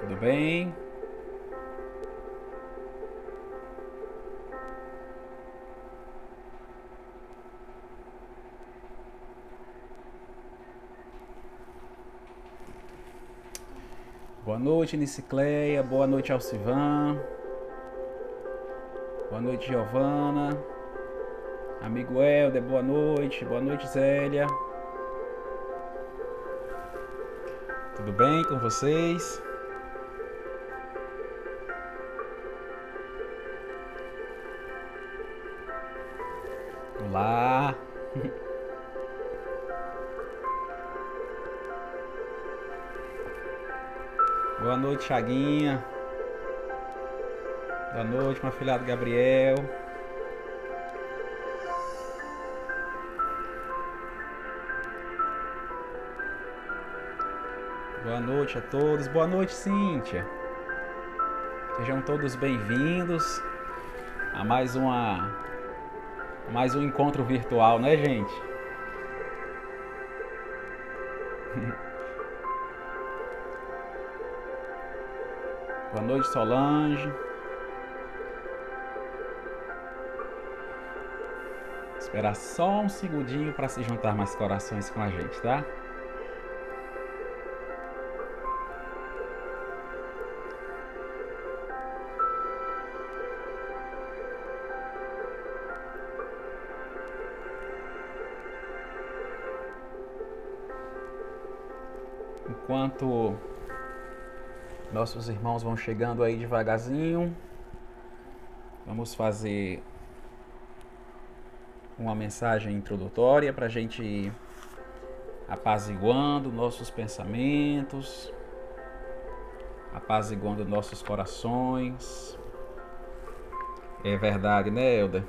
Tudo bem? Boa noite, Nicicleia. Boa noite, Alcivan. Boa noite, Giovana. Amigo Helder, boa noite. Boa noite, Zélia. Tudo bem com vocês? Olá. Boa noite, Chaguinha. Boa noite, meu filhado Gabriel. Noite a todos. Boa noite, Cíntia. Sejam todos bem-vindos a mais uma mais um encontro virtual, né, gente? Boa noite, Solange. Esperar só um segundinho para se juntar mais corações com a gente, tá? Enquanto nossos irmãos vão chegando aí devagarzinho, vamos fazer uma mensagem introdutória para a gente ir apaziguando nossos pensamentos, apaziguando nossos corações. É verdade, né, Elda?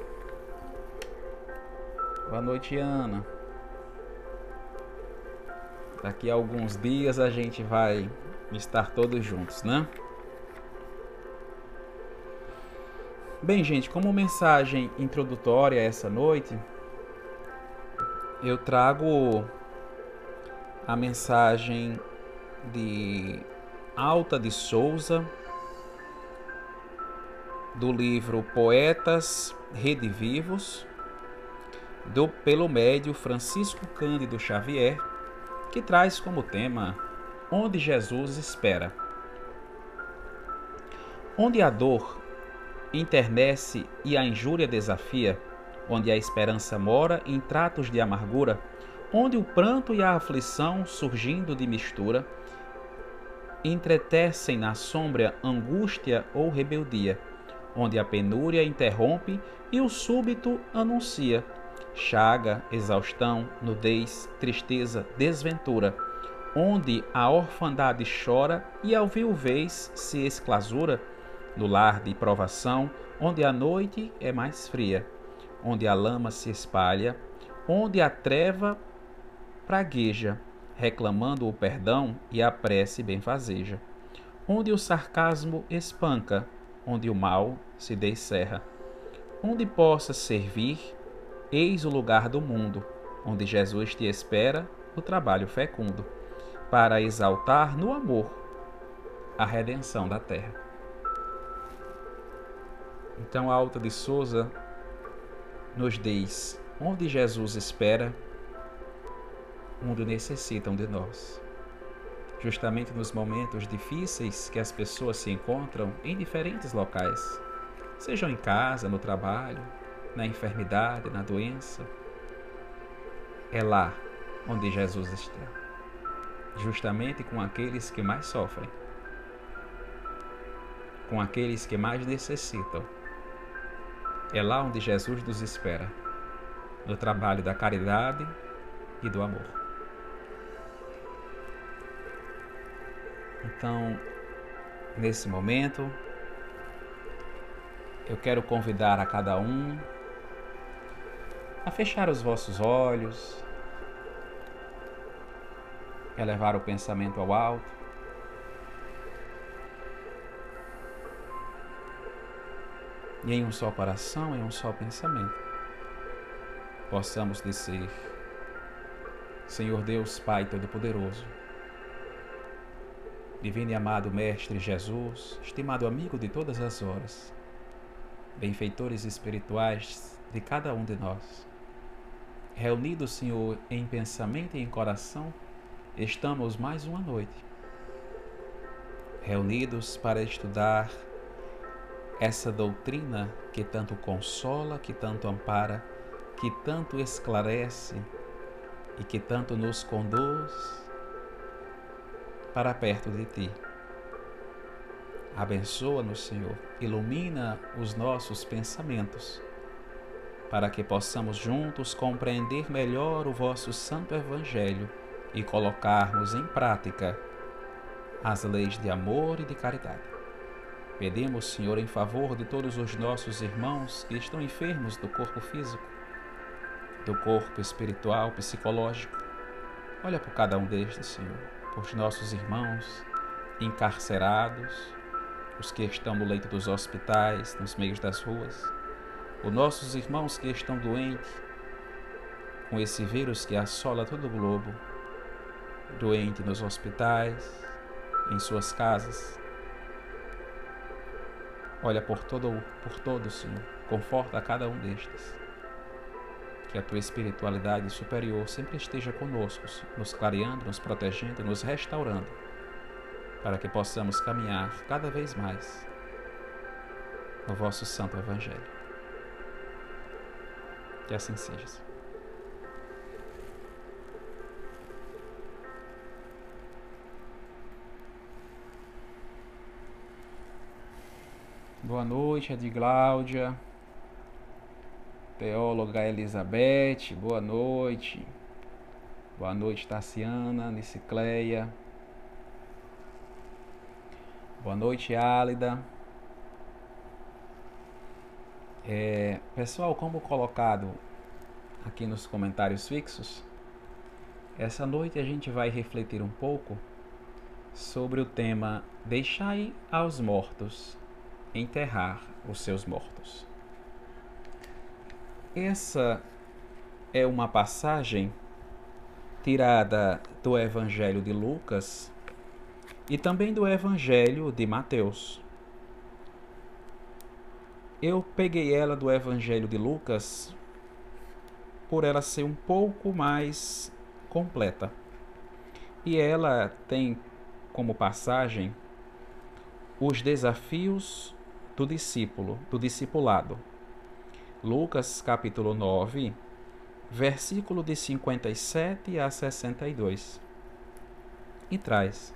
Boa noite, Ana. Daqui a alguns dias a gente vai estar todos juntos, né? Bem, gente, como mensagem introdutória essa noite, eu trago a mensagem de Alta de Souza, do livro Poetas Redivivos, do pelo médio Francisco Cândido Xavier, que traz como tema Onde Jesus espera. Onde a dor internece e a injúria desafia, onde a esperança mora em tratos de amargura, onde o pranto e a aflição, surgindo de mistura, entretecem na sombra angústia ou rebeldia, onde a penúria interrompe e o súbito anuncia chaga, exaustão, nudez, tristeza, desventura, onde a orfandade chora e a viuvez se esclasura, no lar de provação, onde a noite é mais fria, onde a lama se espalha, onde a treva pragueja, reclamando o perdão e a prece benfazeja, onde o sarcasmo espanca, onde o mal se descerra, onde possa servir, eis o lugar do mundo, onde Jesus te espera o trabalho fecundo, para exaltar no amor a redenção da terra. Então a Alta de Souza nos diz: onde Jesus espera, onde necessitam de nós. Justamente nos momentos difíceis que as pessoas se encontram em diferentes locais, sejam em casa, no trabalho, na enfermidade, na doença, é lá onde Jesus está. Justamente com aqueles que mais sofrem, com aqueles que mais necessitam é lá onde Jesus nos espera, no trabalho da caridade e do amor. Então, nesse momento, eu quero convidar a cada um a fechar os vossos olhos, elevar o pensamento ao alto e em um só coração, em um só pensamento. possamos dizer: Senhor Deus, Pai Todo-Poderoso, Divino e amado Mestre Jesus, estimado amigo de todas as horas, benfeitores espirituais de cada um de nós, reunidos, Senhor, em pensamento e em coração, estamos mais uma noite, reunidos para estudar essa doutrina que tanto consola, que tanto ampara, que tanto esclarece e que tanto nos conduz para perto de Ti. Abençoa-nos, Senhor, ilumina os nossos pensamentos, para que possamos juntos compreender melhor o vosso Santo Evangelho e colocarmos em prática as leis de amor e de caridade. Pedimos, Senhor, em favor de todos os nossos irmãos que estão enfermos do corpo físico, do corpo espiritual, psicológico. Olha por cada um destes, Senhor, por nossos irmãos encarcerados, os que estão no leito dos hospitais, nos meios das ruas, os nossos irmãos que estão doentes com esse vírus que assola todo o globo, doente nos hospitais, em suas casas, Olha por todo, por todos, Senhor. Conforta a cada um destes. Que a tua espiritualidade superior sempre esteja conosco, nos clareando, nos protegendo, nos restaurando, para que possamos caminhar cada vez mais no vosso Santo Evangelho. Que assim seja. Boa noite, Edgláudia. Teóloga Elizabeth, boa noite. Boa noite, Tassiana, Nicicleia. Boa noite, Álida. É, pessoal, como colocado aqui nos comentários fixos, essa noite a gente vai refletir um pouco sobre o tema Deixai aos mortos enterrar os seus mortos. Essa é uma passagem tirada do Evangelho de Lucas e também do Evangelho de Mateus. Eu peguei ela do Evangelho de Lucas por ela ser um pouco mais completa. E ela tem como passagem os desafios do discípulo, do discipulado. Lucas capítulo 9, versículo de 57 a 62. E traz: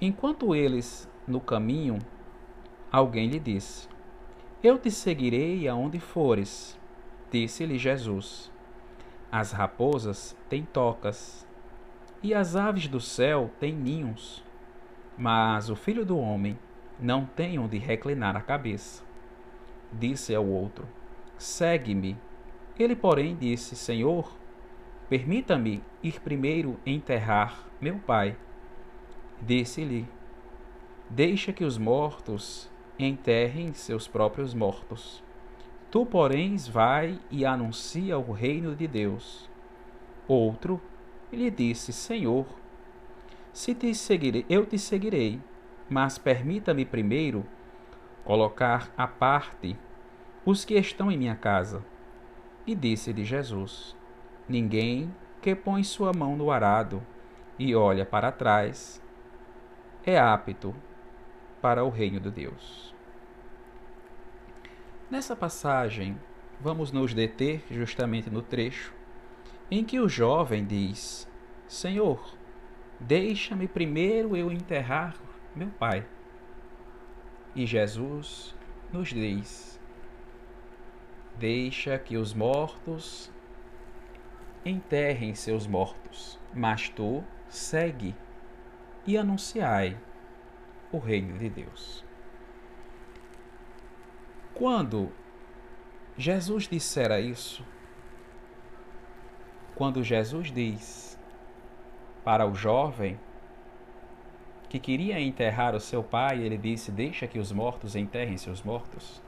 Enquanto eles no caminho, alguém lhe disse: Eu te seguirei aonde fores. Disse-lhe Jesus: As raposas têm tocas, e as aves do céu têm ninhos, mas o filho do homem não tem onde reclinar a cabeça. Disse ao outro: Segue-me. Ele, porém, disse: Senhor, permita-me ir primeiro enterrar meu pai. Disse-lhe: Deixa que os mortos enterrem seus próprios mortos. Tu, porém, vai e anuncia o reino de Deus. Outro lhe disse: Senhor, se te seguirei, eu te seguirei mas permita-me primeiro colocar à parte os que estão em minha casa. E disse-lhe Jesus: Ninguém que põe sua mão no arado e olha para trás é apto para o reino de Deus. Nessa passagem, vamos nos deter justamente no trecho em que o jovem diz: Senhor, deixa-me primeiro eu enterrar meu Pai. E Jesus nos diz: Deixa que os mortos enterrem seus mortos, mas tu segue e anunciai o reino de Deus. Quando Jesus dissera isso, quando Jesus diz para o jovem que queria enterrar o seu pai, ele disse: Deixa que os mortos enterrem seus mortos.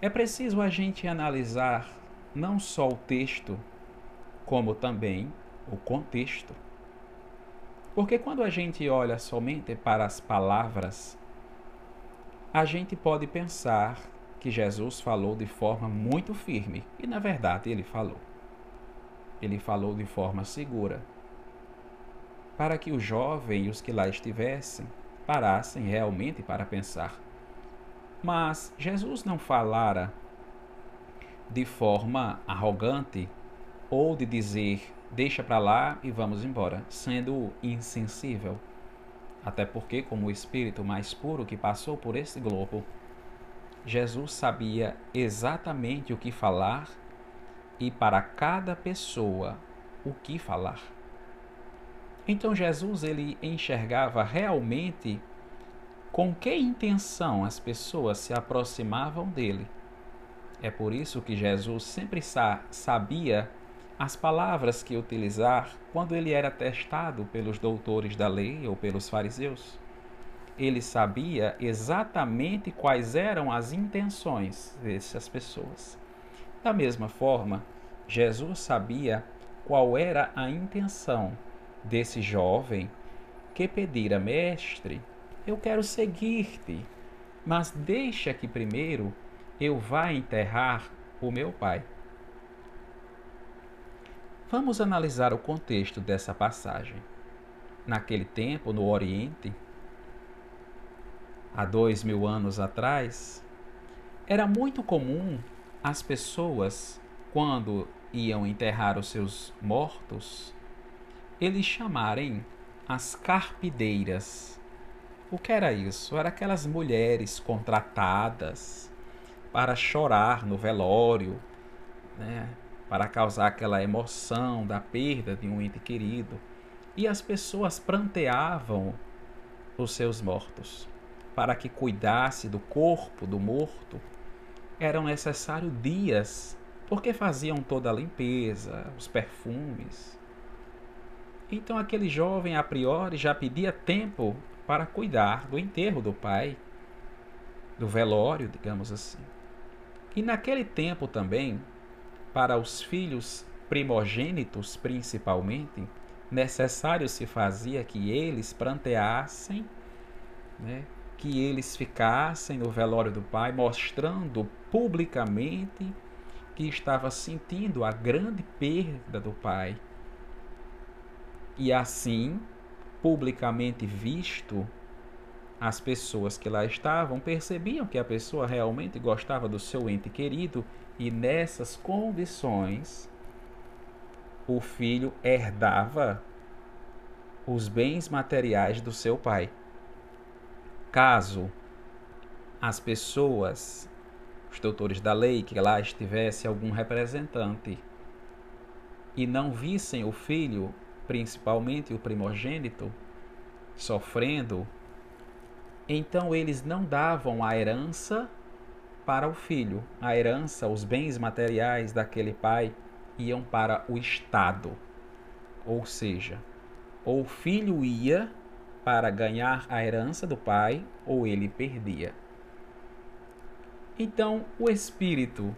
É preciso a gente analisar não só o texto, como também o contexto. Porque quando a gente olha somente para as palavras, a gente pode pensar que Jesus falou de forma muito firme, e na verdade ele falou. Ele falou de forma segura, para que o jovem e os que lá estivessem parassem realmente para pensar. Mas Jesus não falara de forma arrogante ou de dizer deixa para lá e vamos embora, sendo insensível. Até porque, como o espírito mais puro que passou por esse globo, Jesus sabia exatamente o que falar e para cada pessoa o que falar. Então Jesus ele enxergava realmente com que intenção as pessoas se aproximavam dele. É por isso que Jesus sempre sa sabia as palavras que utilizar quando ele era testado pelos doutores da lei ou pelos fariseus. Ele sabia exatamente quais eram as intenções dessas pessoas. Da mesma forma, Jesus sabia qual era a intenção desse jovem que pedira, mestre, eu quero seguir-te, mas deixa que primeiro eu vá enterrar o meu pai. Vamos analisar o contexto dessa passagem. Naquele tempo, no Oriente, há dois mil anos atrás, era muito comum as pessoas, quando iam enterrar os seus mortos, eles chamarem as carpideiras. O que era isso? Era aquelas mulheres contratadas para chorar no velório, né? Para causar aquela emoção da perda de um ente querido. E as pessoas pranteavam os seus mortos. Para que cuidasse do corpo do morto, eram necessários dias, porque faziam toda a limpeza, os perfumes, então aquele jovem a priori já pedia tempo para cuidar do enterro do pai, do velório, digamos assim. E naquele tempo também, para os filhos primogênitos principalmente, necessário se fazia que eles pranteassem, né, que eles ficassem no velório do pai, mostrando publicamente que estava sentindo a grande perda do pai. E assim, publicamente visto, as pessoas que lá estavam percebiam que a pessoa realmente gostava do seu ente querido e nessas condições o filho herdava os bens materiais do seu pai. Caso as pessoas, os doutores da lei, que lá estivesse algum representante e não vissem o filho principalmente o primogênito, sofrendo, então eles não davam a herança para o filho. A herança, os bens materiais daquele pai iam para o Estado. Ou seja, ou o filho ia para ganhar a herança do pai, ou ele perdia. Então, o espírito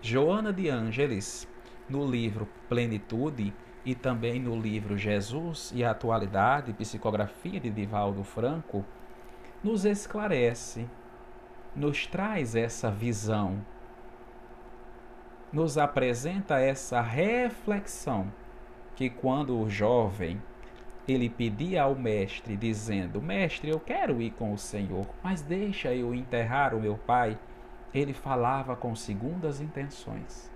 Joana de Ângeles, no livro Plenitude, e também no livro Jesus e a Atualidade, psicografia de Divaldo Franco, nos esclarece, nos traz essa visão, nos apresenta essa reflexão que quando o jovem ele pedia ao mestre dizendo: "Mestre, eu quero ir com o Senhor, mas deixa eu enterrar o meu pai", ele falava com segundas intenções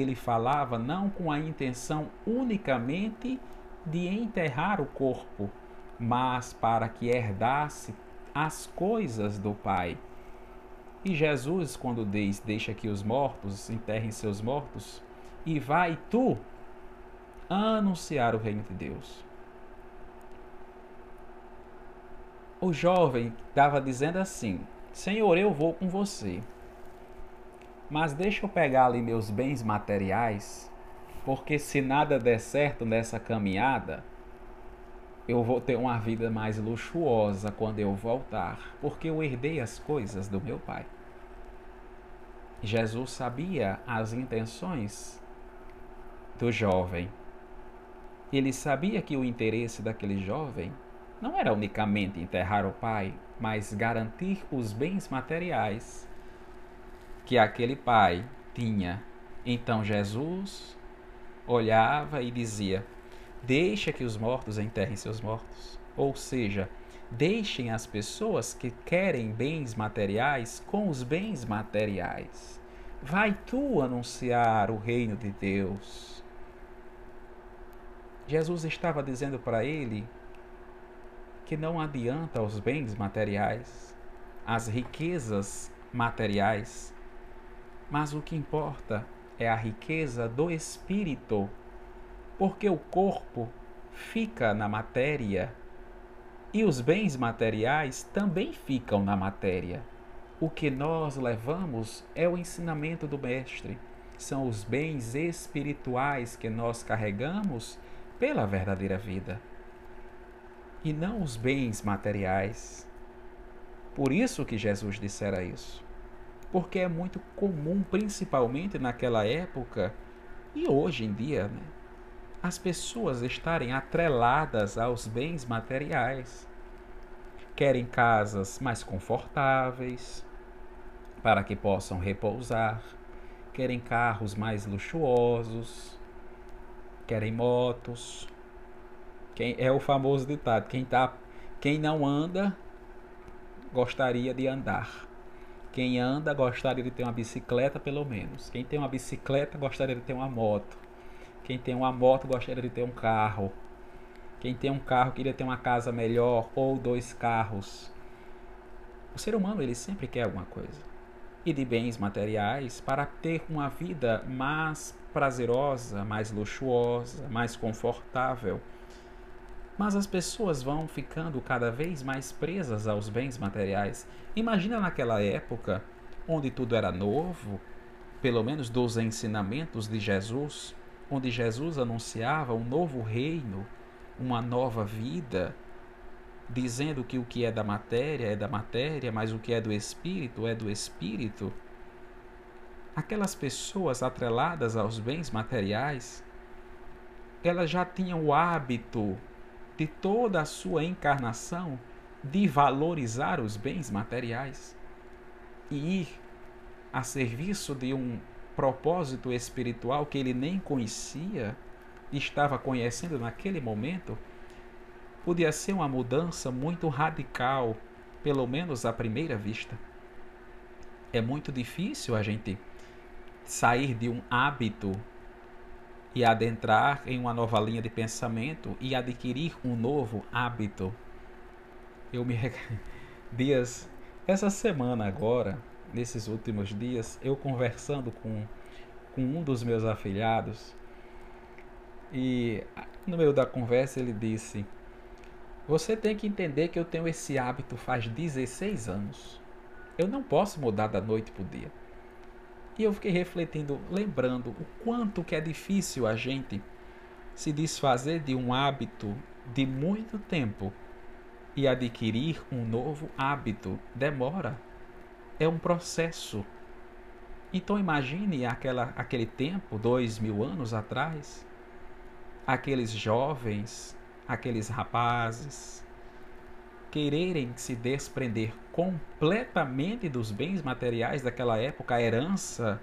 ele falava não com a intenção unicamente de enterrar o corpo, mas para que herdasse as coisas do Pai. E Jesus, quando diz: Deixa que os mortos enterrem seus mortos, e vai tu anunciar o reino de Deus. O jovem estava dizendo assim: Senhor, eu vou com você. Mas deixa eu pegar ali meus bens materiais, porque se nada der certo nessa caminhada, eu vou ter uma vida mais luxuosa quando eu voltar, porque eu herdei as coisas do meu pai. Jesus sabia as intenções do jovem. Ele sabia que o interesse daquele jovem não era unicamente enterrar o pai, mas garantir os bens materiais que aquele pai tinha. Então Jesus olhava e dizia: Deixa que os mortos enterrem seus mortos. Ou seja, deixem as pessoas que querem bens materiais com os bens materiais. Vai tu anunciar o reino de Deus. Jesus estava dizendo para ele que não adianta os bens materiais, as riquezas materiais, mas o que importa é a riqueza do espírito, porque o corpo fica na matéria e os bens materiais também ficam na matéria. O que nós levamos é o ensinamento do Mestre, são os bens espirituais que nós carregamos pela verdadeira vida e não os bens materiais. Por isso que Jesus dissera isso. Porque é muito comum, principalmente naquela época e hoje em dia, né, as pessoas estarem atreladas aos bens materiais. Querem casas mais confortáveis para que possam repousar, querem carros mais luxuosos, querem motos, quem é o famoso ditado, quem tá quem não anda gostaria de andar. Quem anda gostaria de ter uma bicicleta pelo menos. Quem tem uma bicicleta gostaria de ter uma moto. Quem tem uma moto gostaria de ter um carro. Quem tem um carro queria ter uma casa melhor ou dois carros. O ser humano ele sempre quer alguma coisa. E de bens materiais para ter uma vida mais prazerosa, mais luxuosa, mais confortável. Mas as pessoas vão ficando cada vez mais presas aos bens materiais. Imagina naquela época, onde tudo era novo, pelo menos dos ensinamentos de Jesus, onde Jesus anunciava um novo reino, uma nova vida, dizendo que o que é da matéria é da matéria, mas o que é do espírito é do espírito. Aquelas pessoas atreladas aos bens materiais, elas já tinham o hábito de toda a sua encarnação de valorizar os bens materiais e ir a serviço de um propósito espiritual que ele nem conhecia, estava conhecendo naquele momento, podia ser uma mudança muito radical, pelo menos à primeira vista. É muito difícil a gente sair de um hábito e adentrar em uma nova linha de pensamento e adquirir um novo hábito. Eu me dias essa semana agora, nesses últimos dias, eu conversando com, com um dos meus afilhados e no meio da conversa ele disse: Você tem que entender que eu tenho esse hábito faz 16 anos. Eu não posso mudar da noite para o dia. E eu fiquei refletindo, lembrando o quanto que é difícil a gente se desfazer de um hábito de muito tempo e adquirir um novo hábito. Demora. É um processo. Então imagine aquela, aquele tempo, dois mil anos atrás, aqueles jovens, aqueles rapazes, quererem se desprender completamente dos bens materiais daquela época, a herança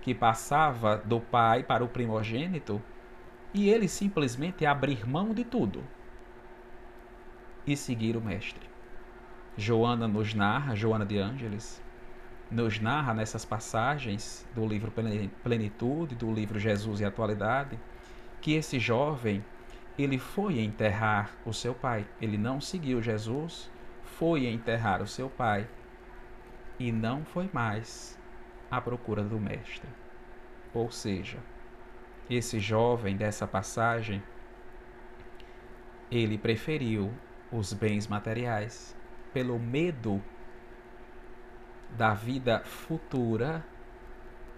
que passava do pai para o primogênito, e ele simplesmente abrir mão de tudo e seguir o mestre. Joana nos narra, Joana de Ângeles, nos narra nessas passagens do livro Plenitude, do livro Jesus e Atualidade, que esse jovem ele foi enterrar o seu pai. Ele não seguiu Jesus, foi enterrar o seu pai e não foi mais à procura do mestre. Ou seja, esse jovem dessa passagem, ele preferiu os bens materiais pelo medo da vida futura.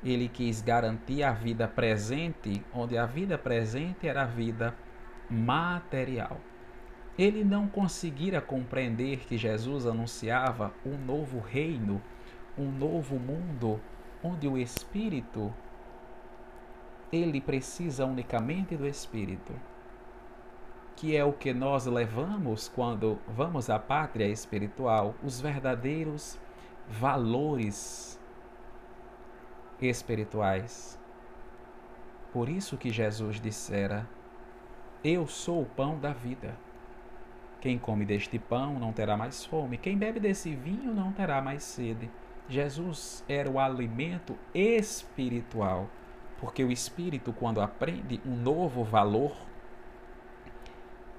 Ele quis garantir a vida presente, onde a vida presente era a vida material. Ele não conseguira compreender que Jesus anunciava um novo reino, um novo mundo, onde o espírito ele precisa unicamente do espírito, que é o que nós levamos quando vamos à pátria espiritual, os verdadeiros valores espirituais. Por isso que Jesus dissera: Eu sou o pão da vida. Quem come deste pão não terá mais fome, quem bebe desse vinho não terá mais sede. Jesus era o alimento espiritual, porque o espírito, quando aprende um novo valor,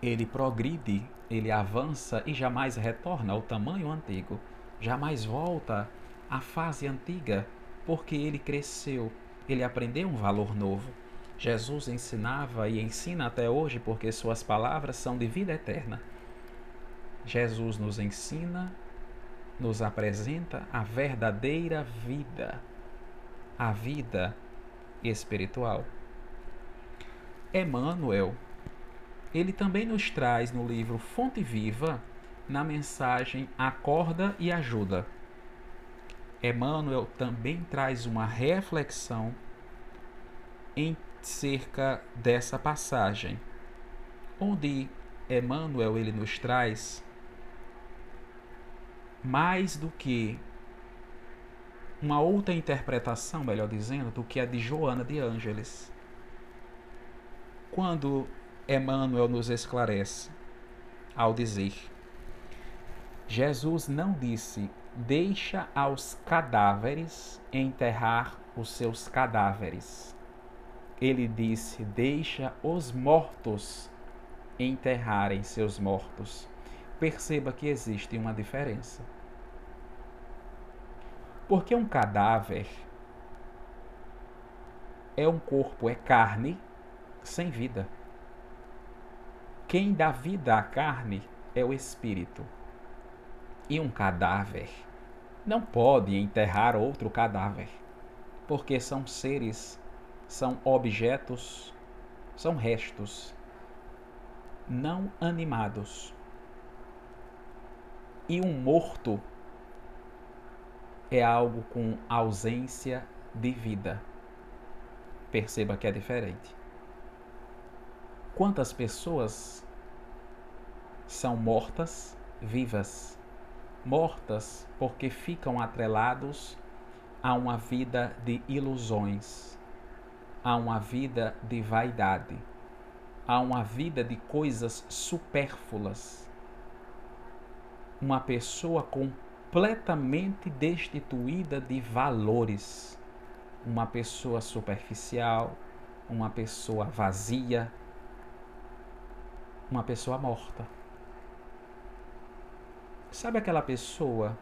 ele progride, ele avança e jamais retorna ao tamanho antigo, jamais volta à fase antiga, porque ele cresceu, ele aprendeu um valor novo. Jesus ensinava e ensina até hoje porque suas palavras são de vida eterna. Jesus nos ensina, nos apresenta a verdadeira vida, a vida espiritual. Emmanuel, ele também nos traz no livro Fonte Viva, na mensagem Acorda e Ajuda. Emmanuel também traz uma reflexão em cerca dessa passagem, onde Emmanuel ele nos traz mais do que uma outra interpretação, melhor dizendo, do que a de Joana de Ângeles. Quando Emmanuel nos esclarece ao dizer: Jesus não disse, deixa aos cadáveres enterrar os seus cadáveres. Ele disse, deixa os mortos enterrarem seus mortos. Perceba que existe uma diferença. Porque um cadáver é um corpo, é carne sem vida. Quem dá vida à carne é o espírito. E um cadáver não pode enterrar outro cadáver, porque são seres, são objetos, são restos não animados. E um morto é algo com ausência de vida. Perceba que é diferente. Quantas pessoas são mortas vivas? Mortas porque ficam atrelados a uma vida de ilusões, a uma vida de vaidade, a uma vida de coisas supérfluas uma pessoa completamente destituída de valores, uma pessoa superficial, uma pessoa vazia, uma pessoa morta. Sabe aquela pessoa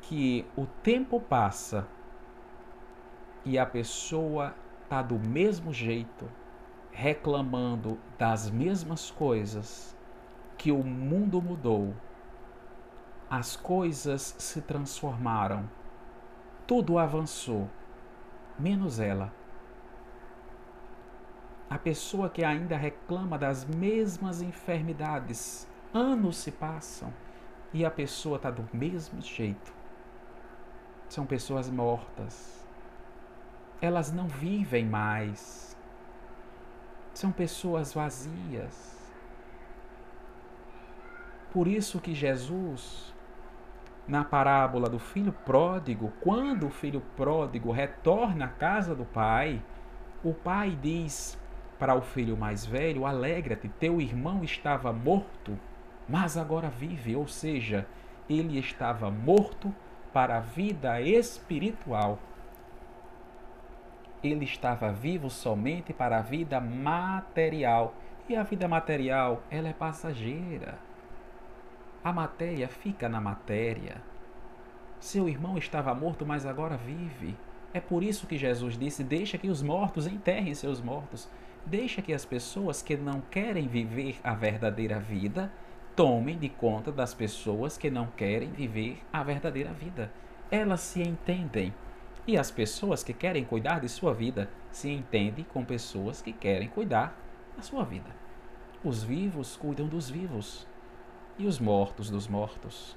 que o tempo passa e a pessoa tá do mesmo jeito, reclamando das mesmas coisas, que o mundo mudou, as coisas se transformaram, tudo avançou, menos ela. A pessoa que ainda reclama das mesmas enfermidades, anos se passam e a pessoa está do mesmo jeito. São pessoas mortas. Elas não vivem mais. São pessoas vazias por isso que Jesus, na parábola do filho pródigo, quando o filho pródigo retorna à casa do pai, o pai diz para o filho mais velho: Alegra-te, teu irmão estava morto, mas agora vive. Ou seja, ele estava morto para a vida espiritual. Ele estava vivo somente para a vida material. E a vida material, ela é passageira. A matéria fica na matéria. Seu irmão estava morto, mas agora vive. É por isso que Jesus disse: Deixa que os mortos enterrem seus mortos. Deixa que as pessoas que não querem viver a verdadeira vida tomem de conta das pessoas que não querem viver a verdadeira vida. Elas se entendem. E as pessoas que querem cuidar de sua vida se entendem com pessoas que querem cuidar da sua vida. Os vivos cuidam dos vivos e os mortos dos mortos.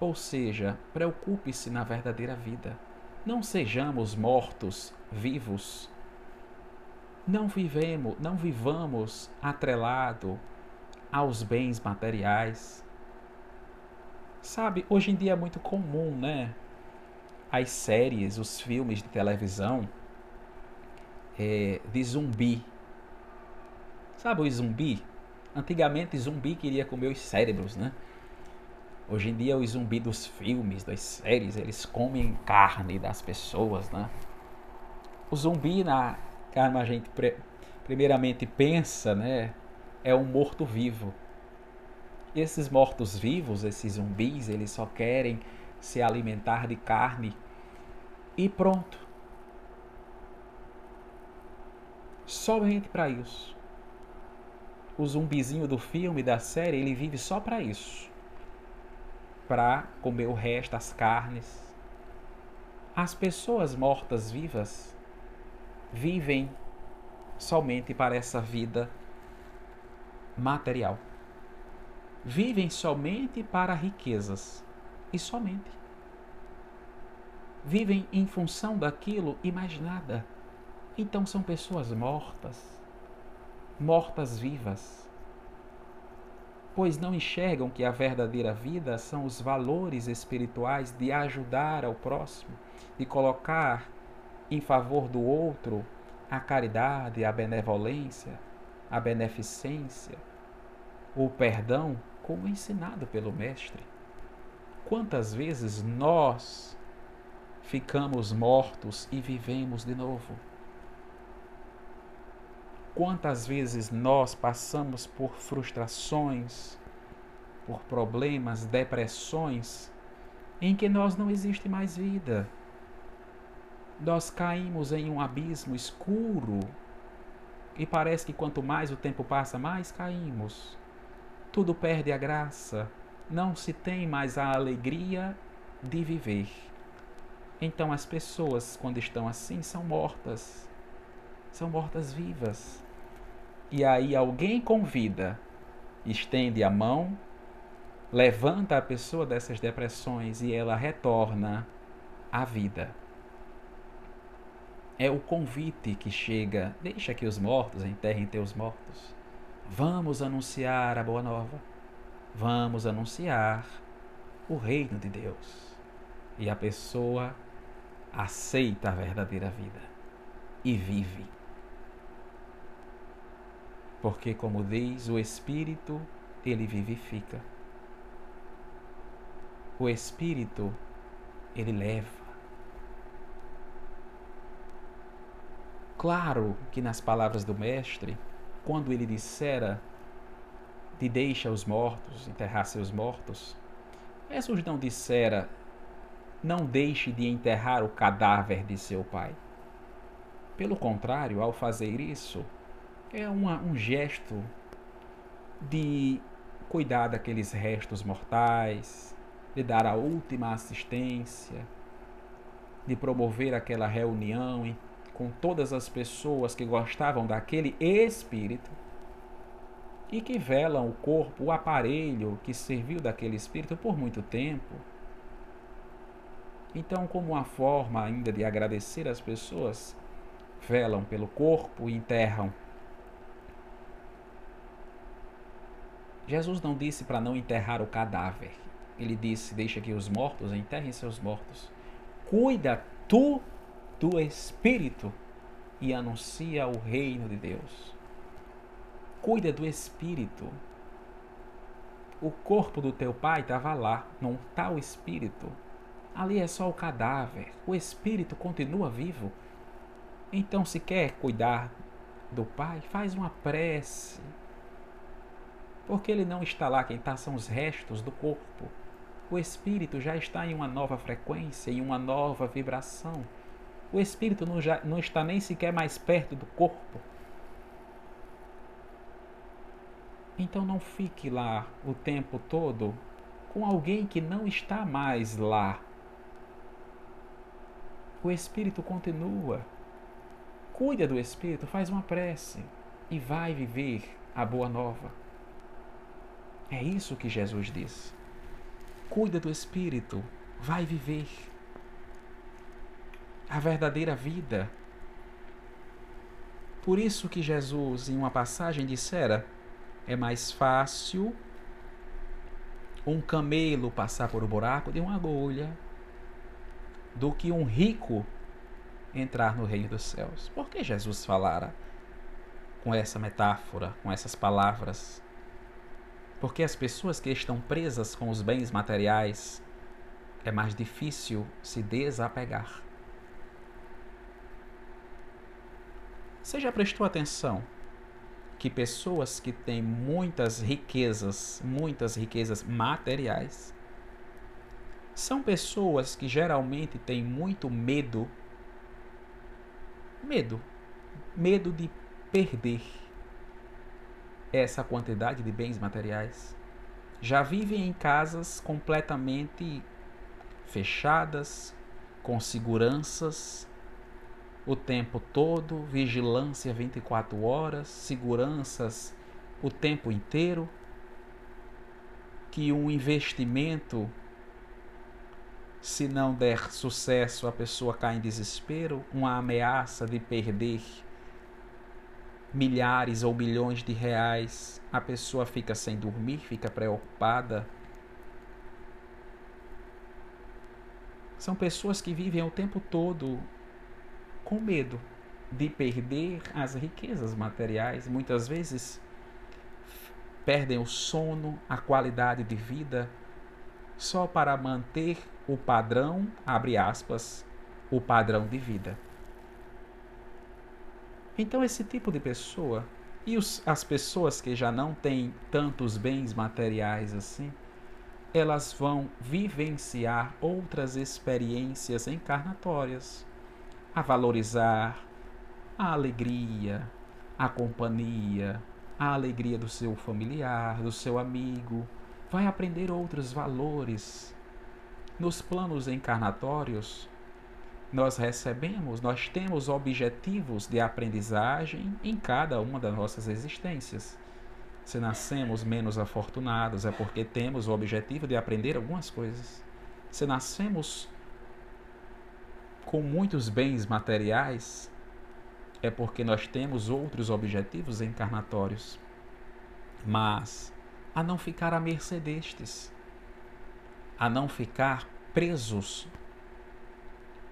Ou seja, preocupe-se na verdadeira vida. Não sejamos mortos vivos. Não vivemos, não vivamos atrelado aos bens materiais. Sabe, hoje em dia é muito comum, né? As séries, os filmes de televisão é, de zumbi. Sabe o zumbi? Antigamente zumbi queria comer os cérebros, né? Hoje em dia, os zumbis dos filmes, das séries, eles comem carne das pessoas, né? O zumbi, na carne a gente primeiramente pensa, né? É um morto-vivo. Esses mortos-vivos, esses zumbis, eles só querem se alimentar de carne e pronto. Somente para isso. O zumbizinho do filme, da série, ele vive só para isso para comer o resto, as carnes. As pessoas mortas vivas vivem somente para essa vida material. Vivem somente para riquezas e somente. Vivem em função daquilo e mais nada. Então são pessoas mortas, mortas vivas pois não enxergam que a verdadeira vida são os valores espirituais de ajudar ao próximo, de colocar em favor do outro a caridade, a benevolência, a beneficência, o perdão, como ensinado pelo Mestre. Quantas vezes nós ficamos mortos e vivemos de novo? Quantas vezes nós passamos por frustrações, por problemas, depressões, em que nós não existe mais vida. Nós caímos em um abismo escuro e parece que quanto mais o tempo passa, mais caímos. Tudo perde a graça, não se tem mais a alegria de viver. Então as pessoas, quando estão assim, são mortas são mortas vivas. E aí alguém convida, estende a mão, levanta a pessoa dessas depressões e ela retorna à vida. É o convite que chega, deixa que os mortos enterrem teus mortos. Vamos anunciar a boa nova. Vamos anunciar o reino de Deus. E a pessoa aceita a verdadeira vida e vive. Porque, como diz, o Espírito, ele vivifica. O Espírito, ele leva. Claro que nas palavras do Mestre, quando ele dissera de deixa os mortos, enterrar seus mortos, Jesus não dissera não deixe de enterrar o cadáver de seu pai. Pelo contrário, ao fazer isso, é uma, um gesto de cuidar daqueles restos mortais, de dar a última assistência, de promover aquela reunião com todas as pessoas que gostavam daquele espírito e que velam o corpo, o aparelho que serviu daquele espírito por muito tempo. Então, como uma forma ainda de agradecer as pessoas, velam pelo corpo e enterram Jesus não disse para não enterrar o cadáver. Ele disse: Deixa que os mortos enterrem seus mortos. Cuida tu do espírito e anuncia o reino de Deus. Cuida do espírito. O corpo do teu pai estava lá, não está o espírito. Ali é só o cadáver. O espírito continua vivo. Então, se quer cuidar do pai, faz uma prece porque ele não está lá, quem está são os restos do corpo. O espírito já está em uma nova frequência, em uma nova vibração. O espírito não, já, não está nem sequer mais perto do corpo. Então não fique lá o tempo todo com alguém que não está mais lá. O espírito continua. Cuida do espírito, faz uma prece e vai viver a boa nova. É isso que Jesus disse. cuida do espírito, vai viver a verdadeira vida. Por isso que Jesus, em uma passagem, dissera: é mais fácil um camelo passar por o buraco de uma agulha do que um rico entrar no reino dos céus. Por que Jesus falara com essa metáfora, com essas palavras? Porque as pessoas que estão presas com os bens materiais é mais difícil se desapegar. Você já prestou atenção que pessoas que têm muitas riquezas, muitas riquezas materiais, são pessoas que geralmente têm muito medo medo medo de perder essa quantidade de bens materiais. Já vivem em casas completamente fechadas, com seguranças o tempo todo, vigilância 24 horas, seguranças o tempo inteiro, que um investimento, se não der sucesso, a pessoa cai em desespero, uma ameaça de perder milhares ou milhões de reais, a pessoa fica sem dormir, fica preocupada. São pessoas que vivem o tempo todo com medo de perder as riquezas materiais, muitas vezes perdem o sono, a qualidade de vida, só para manter o padrão, abre aspas, o padrão de vida. Então, esse tipo de pessoa e os, as pessoas que já não têm tantos bens materiais assim, elas vão vivenciar outras experiências encarnatórias, a valorizar a alegria, a companhia, a alegria do seu familiar, do seu amigo, vai aprender outros valores. Nos planos encarnatórios, nós recebemos, nós temos objetivos de aprendizagem em cada uma das nossas existências. Se nascemos menos afortunados, é porque temos o objetivo de aprender algumas coisas. Se nascemos com muitos bens materiais, é porque nós temos outros objetivos encarnatórios. Mas a não ficar à mercê destes, a não ficar presos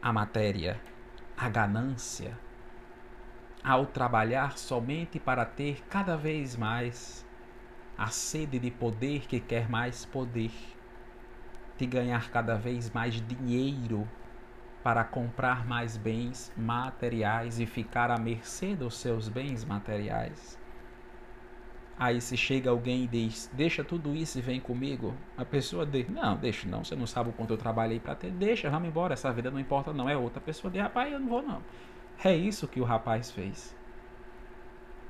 a matéria, a ganância, ao trabalhar somente para ter cada vez mais a sede de poder que quer mais poder, de ganhar cada vez mais dinheiro para comprar mais bens materiais e ficar à mercê dos seus bens materiais. Aí se chega alguém e diz, deixa tudo isso e vem comigo. A pessoa diz, não, deixa não, você não sabe o quanto eu trabalhei para ter. Deixa, vamos embora, essa vida não importa não. É outra pessoa diz, rapaz, eu não vou não. É isso que o rapaz fez.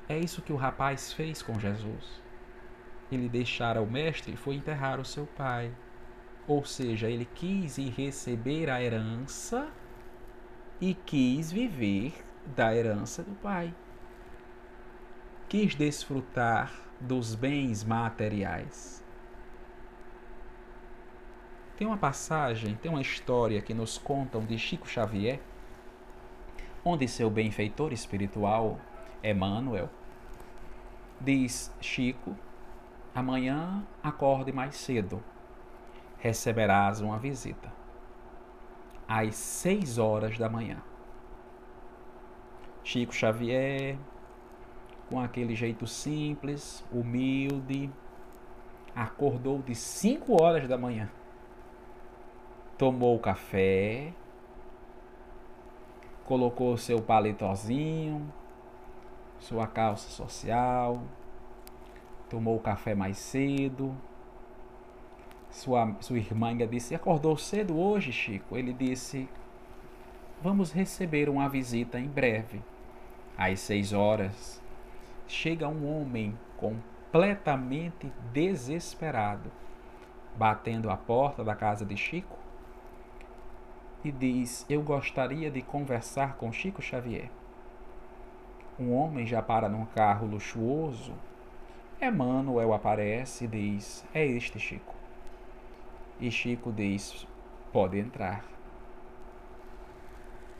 É isso que o rapaz fez com Jesus. Ele deixara o mestre e foi enterrar o seu pai. Ou seja, ele quis ir receber a herança e quis viver da herança do pai quis desfrutar dos bens materiais. Tem uma passagem, tem uma história que nos contam de Chico Xavier, onde seu benfeitor espiritual, Emmanuel, diz: Chico, amanhã acorde mais cedo, receberás uma visita, às seis horas da manhã. Chico Xavier com aquele jeito simples, humilde, acordou de 5 horas da manhã, tomou o café, colocou seu paletozinho, sua calça social, tomou o café mais cedo. Sua, sua irmã disse: Acordou cedo hoje, Chico? Ele disse: Vamos receber uma visita em breve, às seis horas chega um homem completamente desesperado, batendo a porta da casa de Chico e diz: Eu gostaria de conversar com Chico Xavier. Um homem já para num carro luxuoso. Emmanuel aparece e diz: É este Chico. E Chico diz: Pode entrar.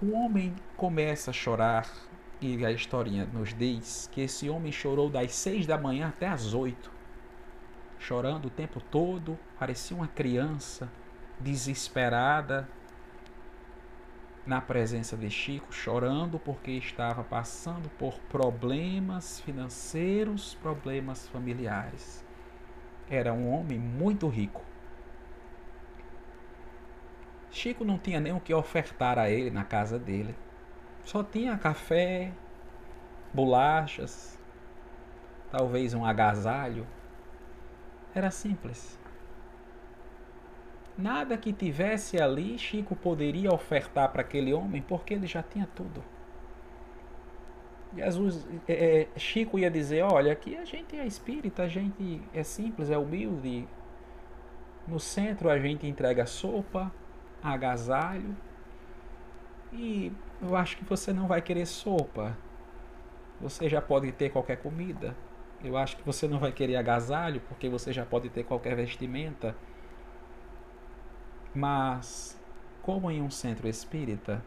O homem começa a chorar e a historinha nos diz que esse homem chorou das seis da manhã até as oito, chorando o tempo todo, parecia uma criança desesperada na presença de Chico, chorando porque estava passando por problemas financeiros, problemas familiares. Era um homem muito rico. Chico não tinha nem o que ofertar a ele na casa dele. Só tinha café, bolachas, talvez um agasalho. Era simples. Nada que tivesse ali Chico poderia ofertar para aquele homem, porque ele já tinha tudo. Jesus, é, é, Chico ia dizer: Olha, aqui a gente é espírita, a gente é simples, é humilde. No centro a gente entrega sopa, agasalho. E eu acho que você não vai querer sopa. Você já pode ter qualquer comida. Eu acho que você não vai querer agasalho, porque você já pode ter qualquer vestimenta. Mas, como em um centro espírita,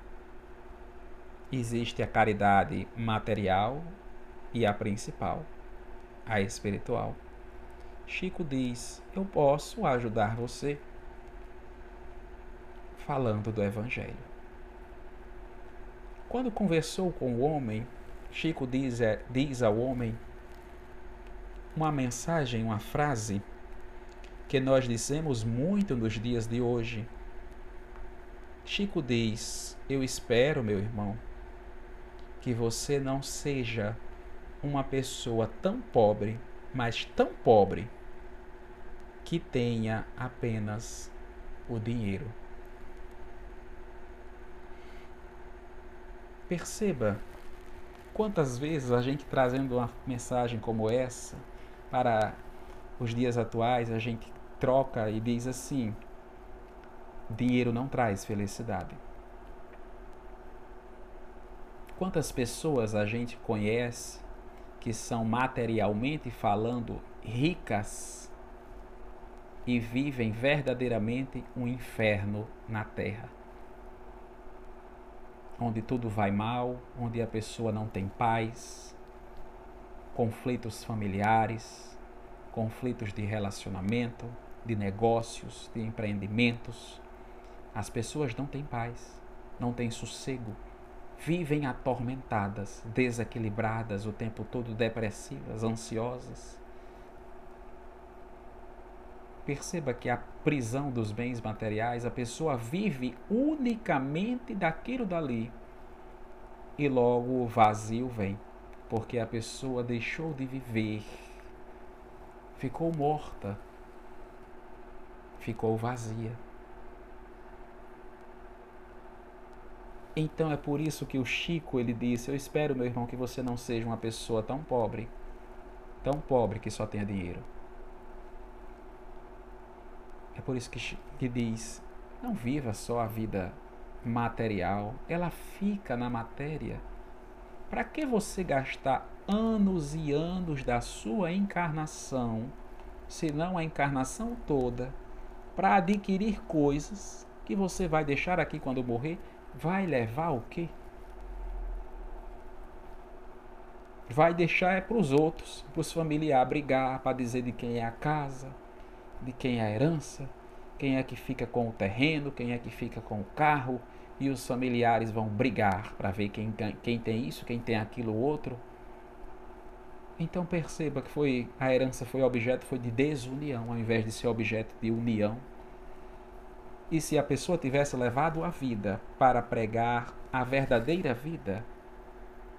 existe a caridade material e a principal, a espiritual. Chico diz: Eu posso ajudar você falando do Evangelho. Quando conversou com o homem, Chico diz, é, diz ao homem uma mensagem, uma frase que nós dissemos muito nos dias de hoje. Chico diz: Eu espero, meu irmão, que você não seja uma pessoa tão pobre, mas tão pobre, que tenha apenas o dinheiro. Perceba quantas vezes a gente trazendo uma mensagem como essa para os dias atuais, a gente troca e diz assim: dinheiro não traz felicidade. Quantas pessoas a gente conhece que são materialmente falando ricas e vivem verdadeiramente um inferno na terra? Onde tudo vai mal, onde a pessoa não tem paz, conflitos familiares, conflitos de relacionamento, de negócios, de empreendimentos. As pessoas não têm paz, não têm sossego, vivem atormentadas, desequilibradas, o tempo todo depressivas, ansiosas. Perceba que a prisão dos bens materiais, a pessoa vive unicamente daquilo dali. E logo o vazio vem, porque a pessoa deixou de viver, ficou morta, ficou vazia. Então é por isso que o Chico ele disse: Eu espero, meu irmão, que você não seja uma pessoa tão pobre, tão pobre que só tenha dinheiro. É por isso que, que diz: não viva só a vida material, ela fica na matéria. Para que você gastar anos e anos da sua encarnação, se não a encarnação toda, para adquirir coisas que você vai deixar aqui quando morrer? Vai levar o quê? Vai deixar é para os outros, para os familiares brigar, para dizer de quem é a casa, de quem é a herança, quem é que fica com o terreno, quem é que fica com o carro, e os familiares vão brigar para ver quem, quem tem isso, quem tem aquilo outro. Então perceba que foi a herança foi objeto foi de desunião ao invés de ser objeto de união. E se a pessoa tivesse levado a vida para pregar a verdadeira vida,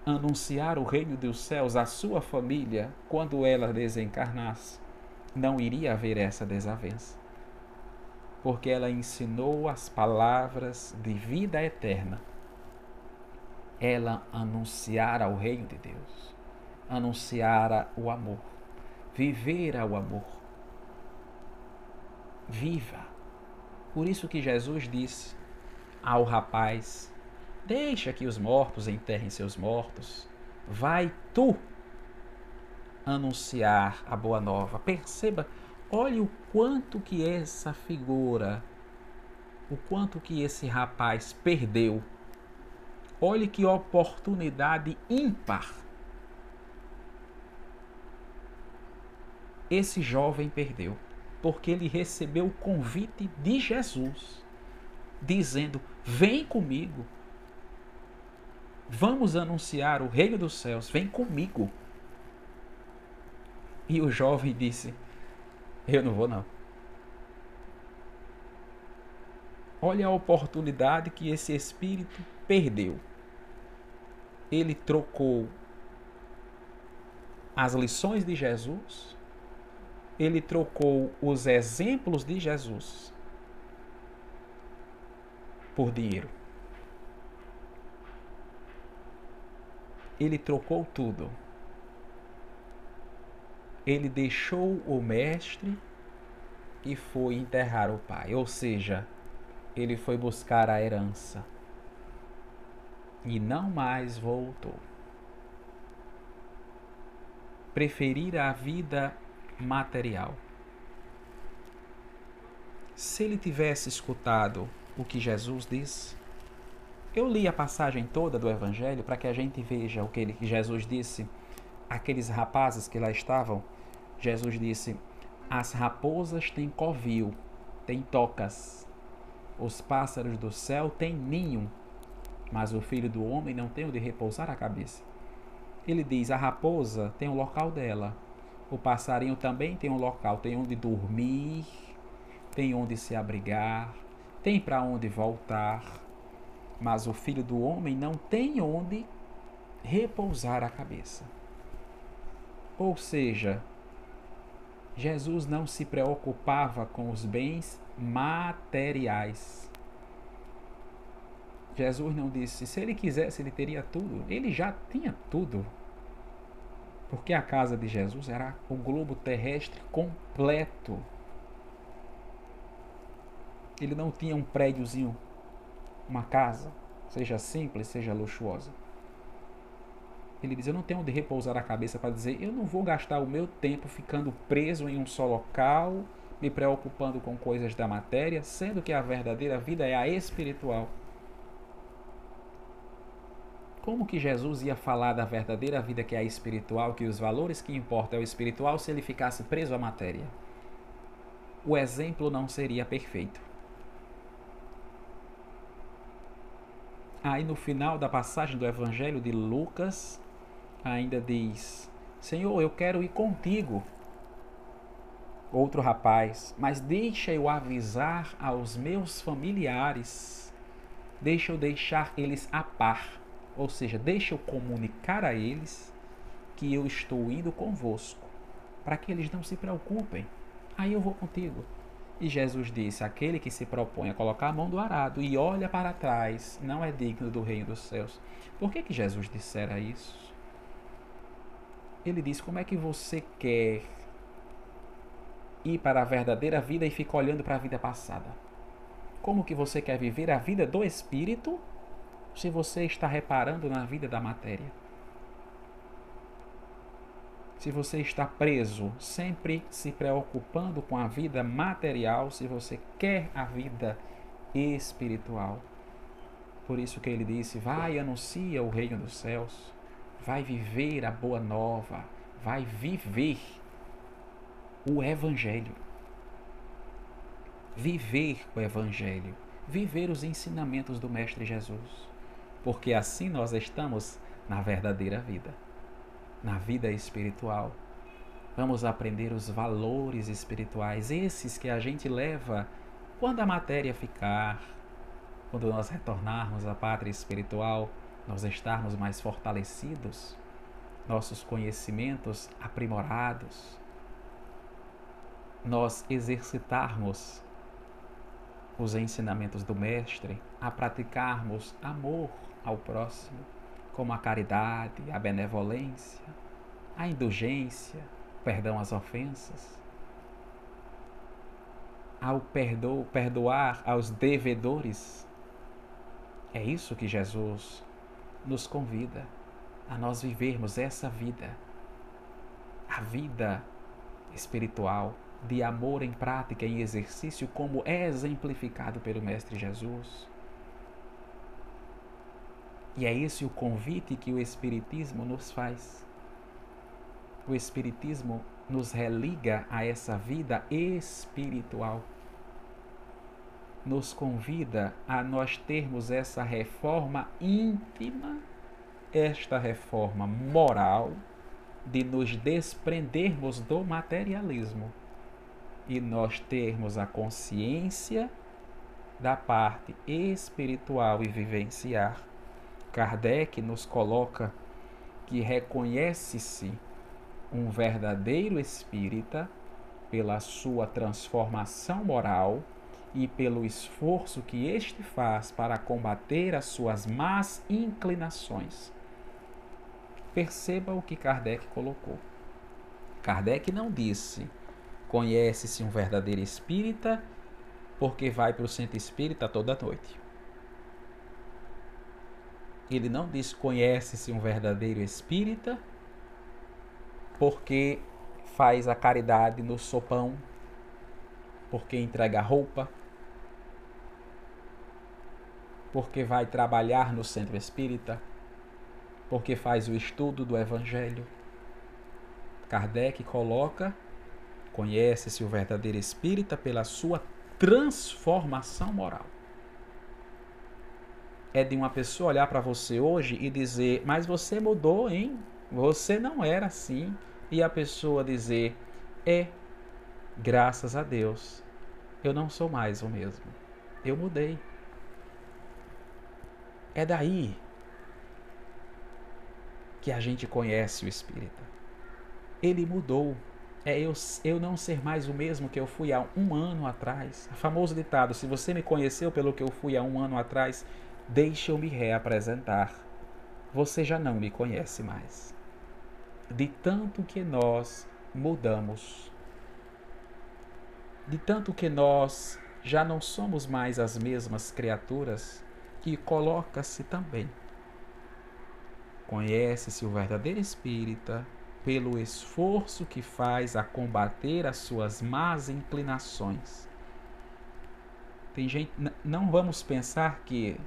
anunciar o reino dos céus à sua família quando ela desencarnasse, não iria haver essa desavença. Porque ela ensinou as palavras de vida eterna. Ela anunciara o reino de Deus, anunciara o amor, vivera o amor. Viva! Por isso que Jesus disse ao rapaz: Deixa que os mortos enterrem seus mortos. Vai tu anunciar a boa nova. Perceba Olhe o quanto que essa figura, o quanto que esse rapaz perdeu. Olhe que oportunidade ímpar. Esse jovem perdeu, porque ele recebeu o convite de Jesus, dizendo: Vem comigo, vamos anunciar o reino dos céus, vem comigo. E o jovem disse: eu não vou, não. Olha a oportunidade que esse espírito perdeu. Ele trocou as lições de Jesus, ele trocou os exemplos de Jesus por dinheiro. Ele trocou tudo ele deixou o mestre e foi enterrar o pai. Ou seja, ele foi buscar a herança e não mais voltou. Preferir a vida material. Se ele tivesse escutado o que Jesus disse, eu li a passagem toda do Evangelho para que a gente veja o que, ele, que Jesus disse àqueles rapazes que lá estavam Jesus disse: As raposas têm covil, têm tocas. Os pássaros do céu têm ninho, mas o filho do homem não tem onde repousar a cabeça. Ele diz: A raposa tem o um local dela. O passarinho também tem um local, tem onde dormir, tem onde se abrigar, tem para onde voltar. Mas o filho do homem não tem onde repousar a cabeça. Ou seja, Jesus não se preocupava com os bens materiais. Jesus não disse, se ele quisesse, ele teria tudo. Ele já tinha tudo. Porque a casa de Jesus era o globo terrestre completo. Ele não tinha um prédiozinho, uma casa, seja simples, seja luxuosa. Ele diz: Eu não tenho onde repousar a cabeça para dizer, eu não vou gastar o meu tempo ficando preso em um só local, me preocupando com coisas da matéria, sendo que a verdadeira vida é a espiritual. Como que Jesus ia falar da verdadeira vida que é a espiritual, que os valores que importam é o espiritual, se ele ficasse preso à matéria? O exemplo não seria perfeito. Aí no final da passagem do Evangelho de Lucas, ainda diz: Senhor, eu quero ir contigo. Outro rapaz, mas deixa eu avisar aos meus familiares, deixa eu deixar eles a par, ou seja, deixa eu comunicar a eles que eu estou indo convosco, para que eles não se preocupem. Aí eu vou contigo. E Jesus disse: Aquele que se propõe a colocar a mão do arado e olha para trás não é digno do reino dos céus. Por que, que Jesus dissera isso? Ele diz: Como é que você quer ir para a verdadeira vida e ficar olhando para a vida passada? Como que você quer viver a vida do espírito se você está reparando na vida da matéria? Se você está preso, sempre se preocupando com a vida material, se você quer a vida espiritual. Por isso que ele disse: Vai, anuncia o reino dos céus vai viver a boa nova, vai viver o Evangelho. Viver o Evangelho, viver os ensinamentos do Mestre Jesus, porque assim nós estamos na verdadeira vida, na vida espiritual. Vamos aprender os valores espirituais, esses que a gente leva quando a matéria ficar, quando nós retornarmos à pátria espiritual nós estarmos mais fortalecidos, nossos conhecimentos aprimorados, nós exercitarmos os ensinamentos do Mestre, a praticarmos amor ao próximo, como a caridade, a benevolência, a indulgência, perdão às ofensas, ao perdo perdoar aos devedores. É isso que Jesus nos convida a nós vivermos essa vida, a vida espiritual, de amor em prática, em exercício, como é exemplificado pelo Mestre Jesus. E é esse o convite que o Espiritismo nos faz. O Espiritismo nos religa a essa vida espiritual. Nos convida a nós termos essa reforma íntima, esta reforma moral, de nos desprendermos do materialismo e nós termos a consciência da parte espiritual e vivenciar. Kardec nos coloca que reconhece-se um verdadeiro espírita pela sua transformação moral e pelo esforço que este faz para combater as suas más inclinações. Perceba o que Kardec colocou. Kardec não disse Conhece-se um verdadeiro espírita porque vai para o centro espírita toda noite. Ele não diz conhece-se um verdadeiro espírita porque faz a caridade no sopão, porque entrega roupa, porque vai trabalhar no centro espírita, porque faz o estudo do evangelho. Kardec coloca Conhece-se o verdadeiro espírita pela sua transformação moral. É de uma pessoa olhar para você hoje e dizer: Mas você mudou, hein? Você não era assim. E a pessoa dizer: É, graças a Deus, eu não sou mais o mesmo. Eu mudei. É daí que a gente conhece o Espírita. Ele mudou é eu, eu não ser mais o mesmo que eu fui há um ano atrás. O famoso ditado: se você me conheceu pelo que eu fui há um ano atrás, deixe eu me reapresentar. Você já não me conhece mais. De tanto que nós mudamos, de tanto que nós já não somos mais as mesmas criaturas, que coloca-se também. Conhece-se o verdadeiro espírita pelo esforço que faz a combater as suas más inclinações. Tem gente, não vamos pensar que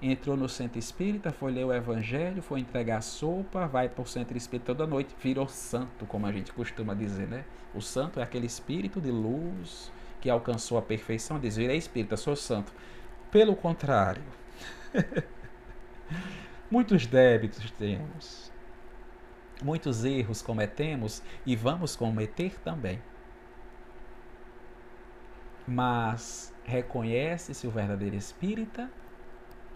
entrou no centro espírita, foi ler o evangelho, foi entregar sopa, vai para o centro espírita toda noite, virou santo, como a gente costuma dizer, né? O santo é aquele espírito de luz que alcançou a perfeição, diz, virei espírita, sou santo. Pelo contrário, muitos débitos temos Muitos erros cometemos e vamos cometer também. Mas reconhece-se o verdadeiro espírita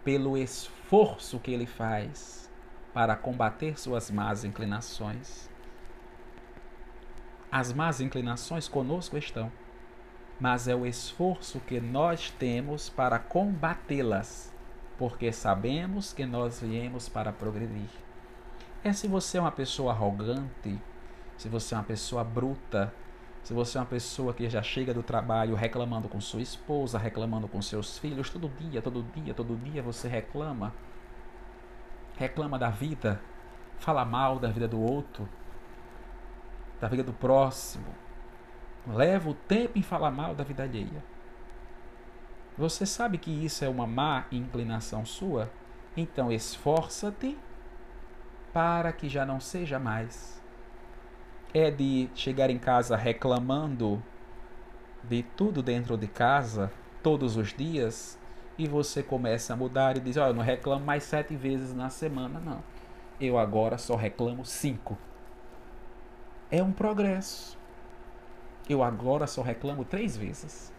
pelo esforço que ele faz para combater suas más inclinações. As más inclinações conosco estão, mas é o esforço que nós temos para combatê-las, porque sabemos que nós viemos para progredir é se você é uma pessoa arrogante, se você é uma pessoa bruta, se você é uma pessoa que já chega do trabalho reclamando com sua esposa, reclamando com seus filhos, todo dia, todo dia, todo dia você reclama. Reclama da vida, fala mal da vida do outro, da vida do próximo. Leva o tempo em falar mal da vida alheia. Você sabe que isso é uma má inclinação sua? Então esforça-te para que já não seja mais. É de chegar em casa reclamando de tudo dentro de casa todos os dias e você começa a mudar e diz: Olha, eu não reclamo mais sete vezes na semana, não. Eu agora só reclamo cinco. É um progresso. Eu agora só reclamo três vezes.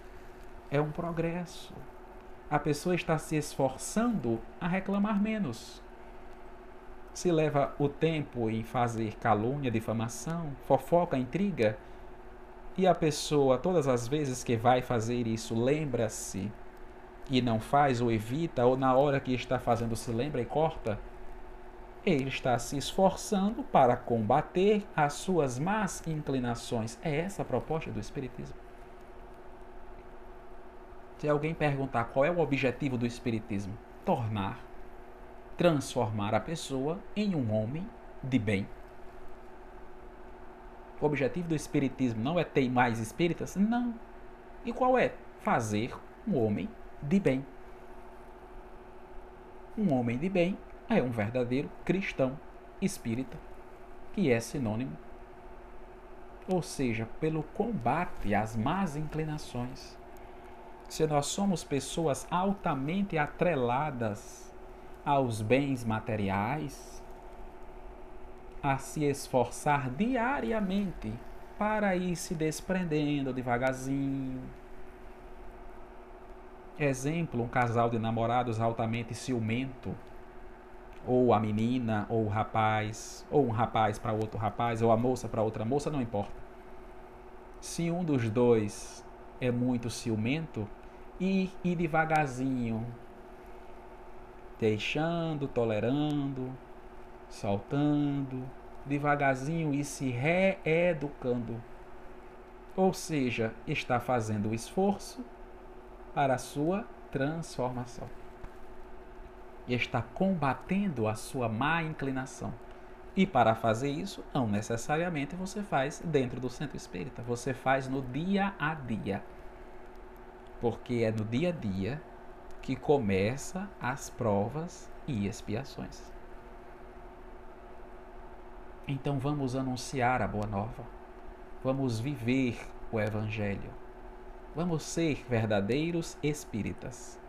É um progresso. A pessoa está se esforçando a reclamar menos se leva o tempo em fazer calúnia, difamação, fofoca, intriga, e a pessoa, todas as vezes que vai fazer isso, lembra-se e não faz ou evita, ou na hora que está fazendo se lembra e corta, ele está se esforçando para combater as suas más inclinações. É essa a proposta do Espiritismo. Se alguém perguntar qual é o objetivo do Espiritismo, tornar transformar a pessoa em um homem de bem. O objetivo do espiritismo não é ter mais espíritas? Não. E qual é? Fazer um homem de bem. Um homem de bem é um verdadeiro cristão espírita, que é sinônimo, ou seja, pelo combate às más inclinações. Se nós somos pessoas altamente atreladas aos bens materiais, a se esforçar diariamente para ir se desprendendo devagarzinho. Exemplo, um casal de namorados altamente ciumento, ou a menina, ou o rapaz, ou um rapaz para outro rapaz, ou a moça para outra moça, não importa. Se um dos dois é muito ciumento, ir, ir devagarzinho, deixando, tolerando, soltando, devagarzinho e se reeducando. Ou seja, está fazendo o esforço para a sua transformação. E está combatendo a sua má inclinação. E para fazer isso, não necessariamente você faz dentro do centro espírita, você faz no dia a dia. Porque é no dia a dia que começa as provas e expiações. Então vamos anunciar a boa nova. Vamos viver o evangelho. Vamos ser verdadeiros espíritas.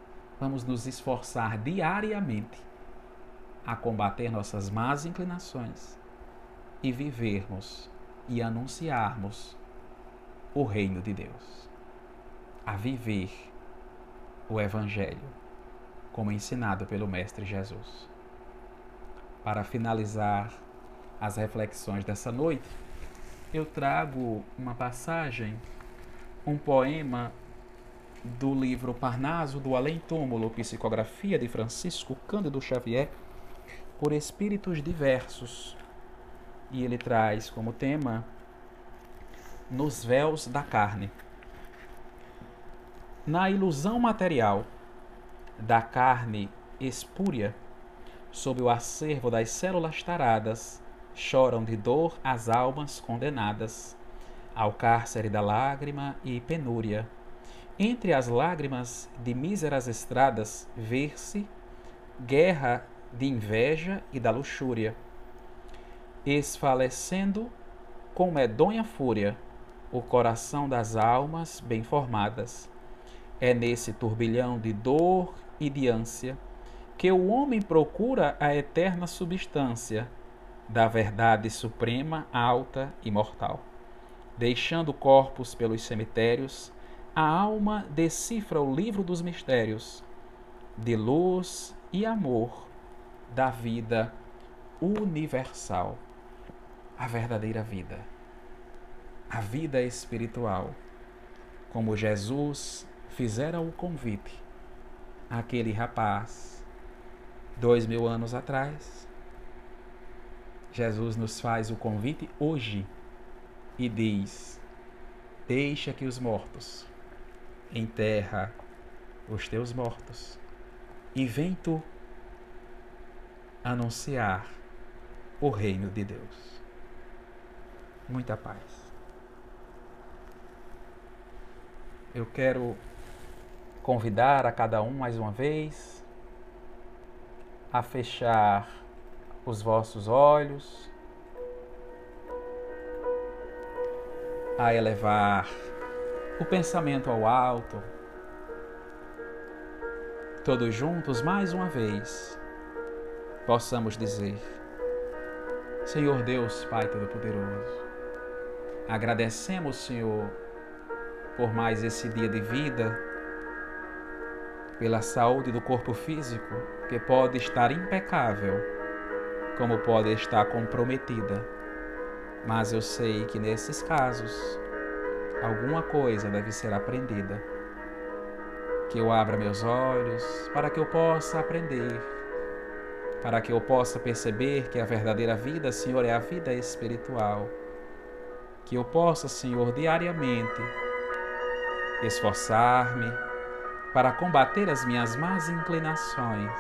Vamos nos esforçar diariamente a combater nossas más inclinações e vivermos e anunciarmos o reino de Deus. A viver o evangelho como ensinado pelo mestre Jesus. Para finalizar as reflexões dessa noite, eu trago uma passagem, um poema do livro Parnaso do Além Túmulo, Psicografia de Francisco Cândido Xavier, por espíritos diversos. E ele traz como tema Nos véus da carne. Na ilusão material da carne espúria, sob o acervo das células taradas, choram de dor as almas condenadas ao cárcere da lágrima e penúria. Entre as lágrimas de míseras estradas, ver-se guerra de inveja e da luxúria, esfalecendo com medonha fúria o coração das almas bem formadas. É nesse turbilhão de dor e de ânsia que o homem procura a eterna substância da verdade suprema, alta e mortal. Deixando corpos pelos cemitérios, a alma decifra o livro dos mistérios, de luz e amor da vida universal, a verdadeira vida, a vida espiritual, como Jesus fizera o convite àquele rapaz dois mil anos atrás Jesus nos faz o convite hoje e diz: Deixa que os mortos enterra os teus mortos e vem tu anunciar o reino de Deus. Muita paz. Eu quero convidar a cada um mais uma vez a fechar os vossos olhos, a elevar o pensamento ao alto. Todos juntos, mais uma vez, possamos dizer: Senhor Deus, Pai Todo-Poderoso, agradecemos, Senhor, por mais esse dia de vida, pela saúde do corpo físico, que pode estar impecável como pode estar comprometida. Mas eu sei que nesses casos, alguma coisa deve ser aprendida. Que eu abra meus olhos para que eu possa aprender, para que eu possa perceber que a verdadeira vida, Senhor, é a vida espiritual. Que eu possa, Senhor, diariamente esforçar-me para combater as minhas más inclinações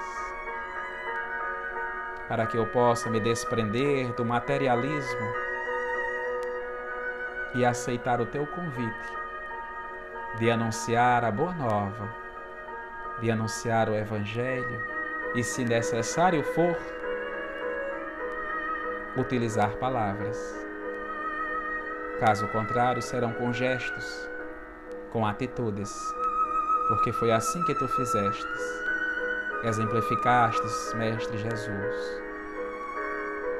para que eu possa me desprender do materialismo e aceitar o teu convite de anunciar a boa nova, de anunciar o Evangelho e, se necessário for, utilizar palavras. Caso contrário, serão com gestos, com atitudes, porque foi assim que tu fizestes. Exemplificastes, Mestre Jesus,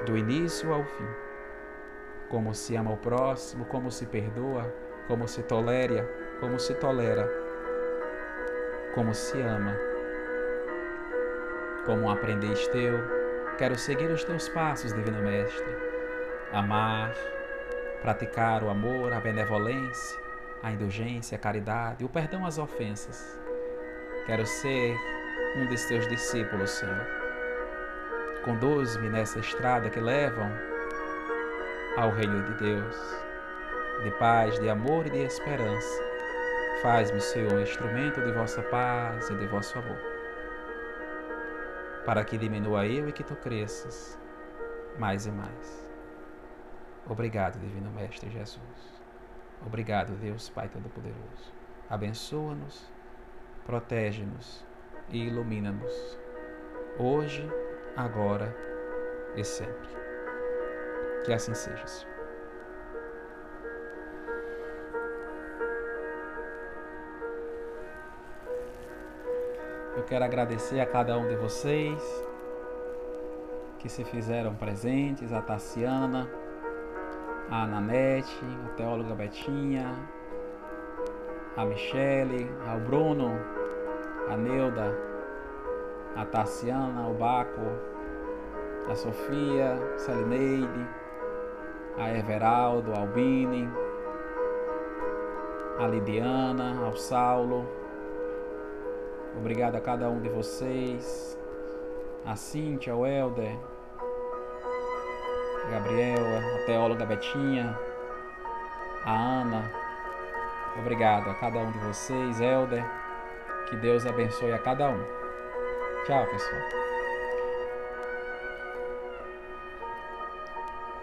do início ao fim, como se ama o próximo, como se perdoa, como se tolera, como se tolera, como se ama. Como aprendiz teu, quero seguir os teus passos, Divino Mestre. Amar, praticar o amor, a benevolência, a indulgência, a caridade, o perdão às ofensas. Quero ser um dos teus discípulos, Senhor. Conduz-me nessa estrada que levam ao reino de Deus, de paz, de amor e de esperança. Faz-me, Senhor, um instrumento de vossa paz e de vosso amor, para que diminua eu e que tu cresças mais e mais. Obrigado, Divino Mestre Jesus. Obrigado, Deus Pai Todo-Poderoso. Abençoa-nos, protege-nos e ilumina-nos, hoje, agora e sempre. Que assim seja, Senhor. Eu quero agradecer a cada um de vocês que se fizeram presentes, a Tassiana, a Ananete, a teóloga Betinha, a Michele, ao Bruno, a Neuda, a Tassiana, o Baco, a Sofia, Celineide, a Everaldo, a Albine, a Lidiana, ao Saulo. Obrigado a cada um de vocês, a Cíntia, o Helder, a Gabriela, a teóloga Betinha, a Ana. Obrigado a cada um de vocês, Helder. Que Deus abençoe a cada um. Tchau, pessoal.